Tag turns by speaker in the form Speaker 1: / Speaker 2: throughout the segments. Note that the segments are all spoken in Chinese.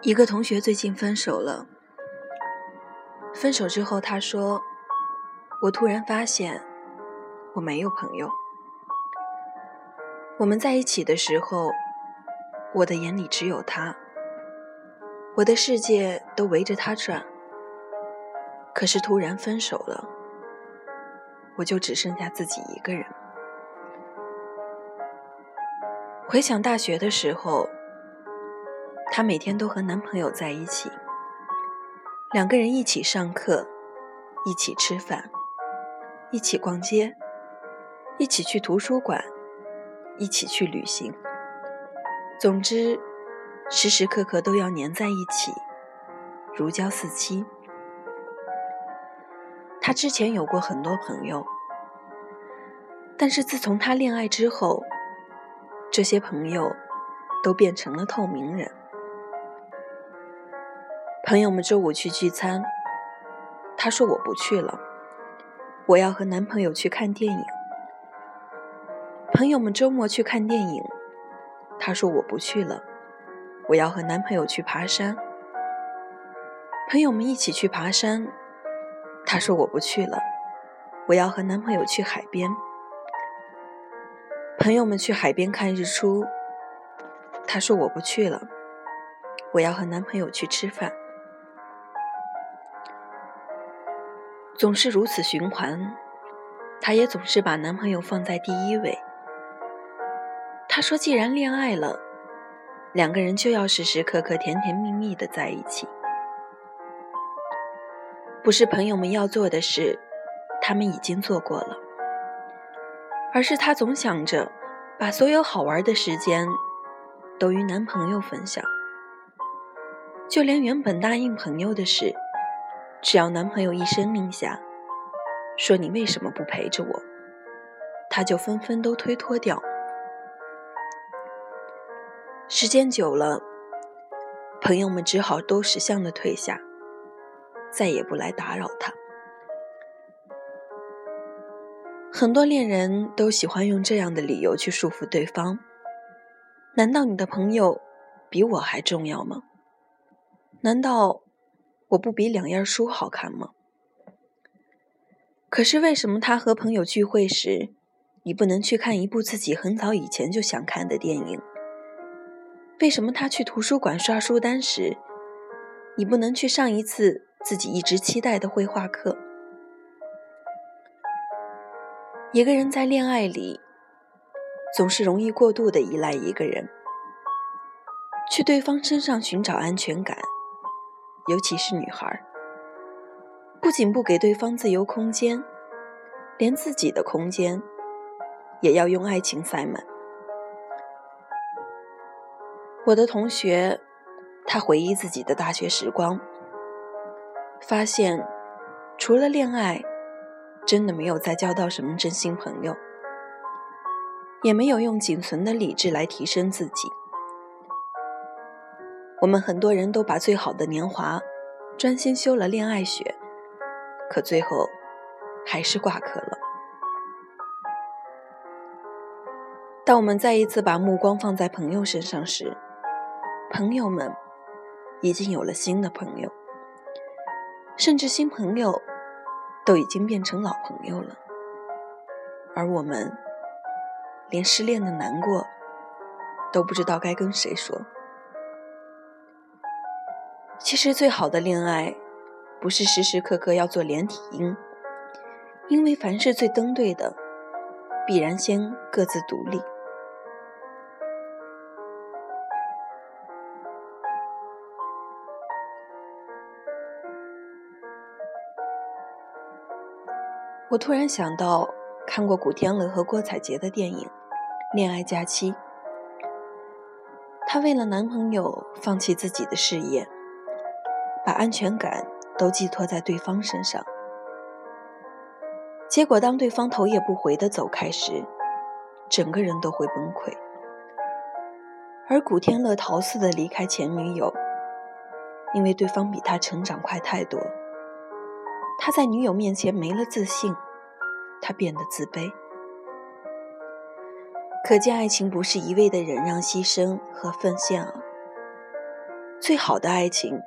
Speaker 1: 一个同学最近分手了。分手之后，他说：“我突然发现，我没有朋友。我们在一起的时候，我的眼里只有他，我的世界都围着他转。可是突然分手了，我就只剩下自己一个人。回想大学的时候。”她每天都和男朋友在一起，两个人一起上课，一起吃饭，一起逛街，一起去图书馆，一起去旅行。总之，时时刻刻都要黏在一起，如胶似漆。她之前有过很多朋友，但是自从她恋爱之后，这些朋友都变成了透明人。朋友们周五去聚餐，她说我不去了，我要和男朋友去看电影。朋友们周末去看电影，她说我不去了，我要和男朋友去爬山。朋友们一起去爬山，她说我不去了，我要和男朋友去海边。朋友们去海边看日出，她说我不去了，我要和男朋友去吃饭。总是如此循环，她也总是把男朋友放在第一位。她说：“既然恋爱了，两个人就要时时刻刻甜甜蜜蜜的在一起。不是朋友们要做的事，他们已经做过了，而是她总想着把所有好玩的时间都与男朋友分享，就连原本答应朋友的事。”只要男朋友一声令下，说你为什么不陪着我，他就纷纷都推脱掉。时间久了，朋友们只好都识相的退下，再也不来打扰他。很多恋人都喜欢用这样的理由去束缚对方。难道你的朋友比我还重要吗？难道？我不比两页书好看吗？可是为什么他和朋友聚会时，你不能去看一部自己很早以前就想看的电影？为什么他去图书馆刷书单时，你不能去上一次自己一直期待的绘画课？一个人在恋爱里，总是容易过度的依赖一个人，去对方身上寻找安全感。尤其是女孩，不仅不给对方自由空间，连自己的空间也要用爱情塞满。我的同学，他回忆自己的大学时光，发现除了恋爱，真的没有再交到什么真心朋友，也没有用仅存的理智来提升自己。我们很多人都把最好的年华专心修了恋爱学，可最后还是挂科了。当我们再一次把目光放在朋友身上时，朋友们已经有了新的朋友，甚至新朋友都已经变成老朋友了，而我们连失恋的难过都不知道该跟谁说。其实，最好的恋爱，不是时时刻刻要做连体婴，因为凡事最登对的，必然先各自独立。我突然想到，看过古天乐和郭采洁的电影《恋爱假期》，她为了男朋友放弃自己的事业。把安全感都寄托在对方身上，结果当对方头也不回的走开时，整个人都会崩溃。而古天乐逃似的离开前女友，因为对方比他成长快太多，他在女友面前没了自信，他变得自卑。可见，爱情不是一味的忍让、牺牲和奉献啊。最好的爱情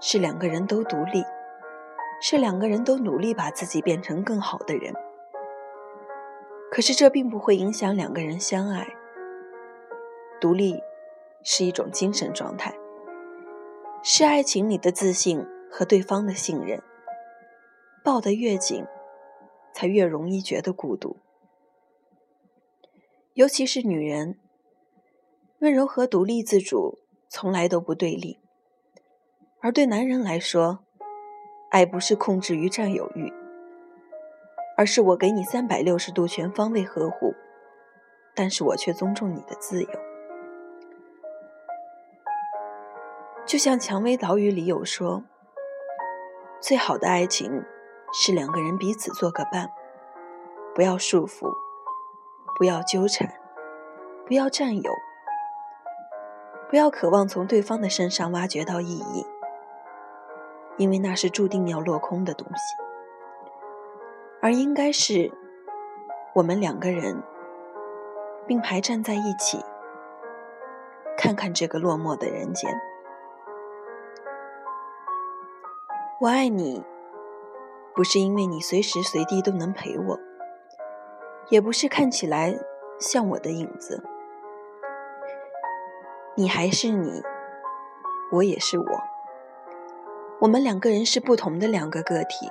Speaker 1: 是两个人都独立，是两个人都努力把自己变成更好的人。可是这并不会影响两个人相爱。独立是一种精神状态，是爱情里的自信和对方的信任。抱得越紧，才越容易觉得孤独。尤其是女人，温柔和独立自主从来都不对立。而对男人来说，爱不是控制与占有欲。而是我给你三百六十度全方位呵护，但是我却尊重你的自由。就像《蔷薇岛屿》里有说：“最好的爱情是两个人彼此做个伴，不要束缚，不要纠缠，不要占有，不要渴望从对方的身上挖掘到意义，因为那是注定要落空的东西。”而应该是我们两个人并排站在一起，看看这个落寞的人间。我爱你，不是因为你随时随地都能陪我，也不是看起来像我的影子。你还是你，我也是我，我们两个人是不同的两个个体。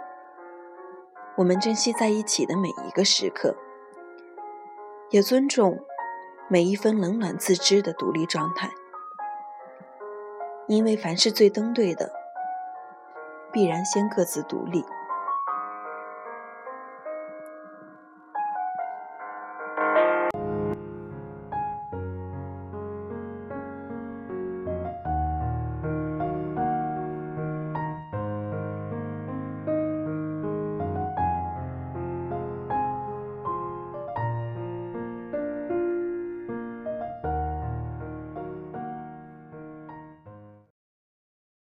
Speaker 1: 我们珍惜在一起的每一个时刻，也尊重每一分冷暖自知的独立状态。因为凡是最登对的，必然先各自独立。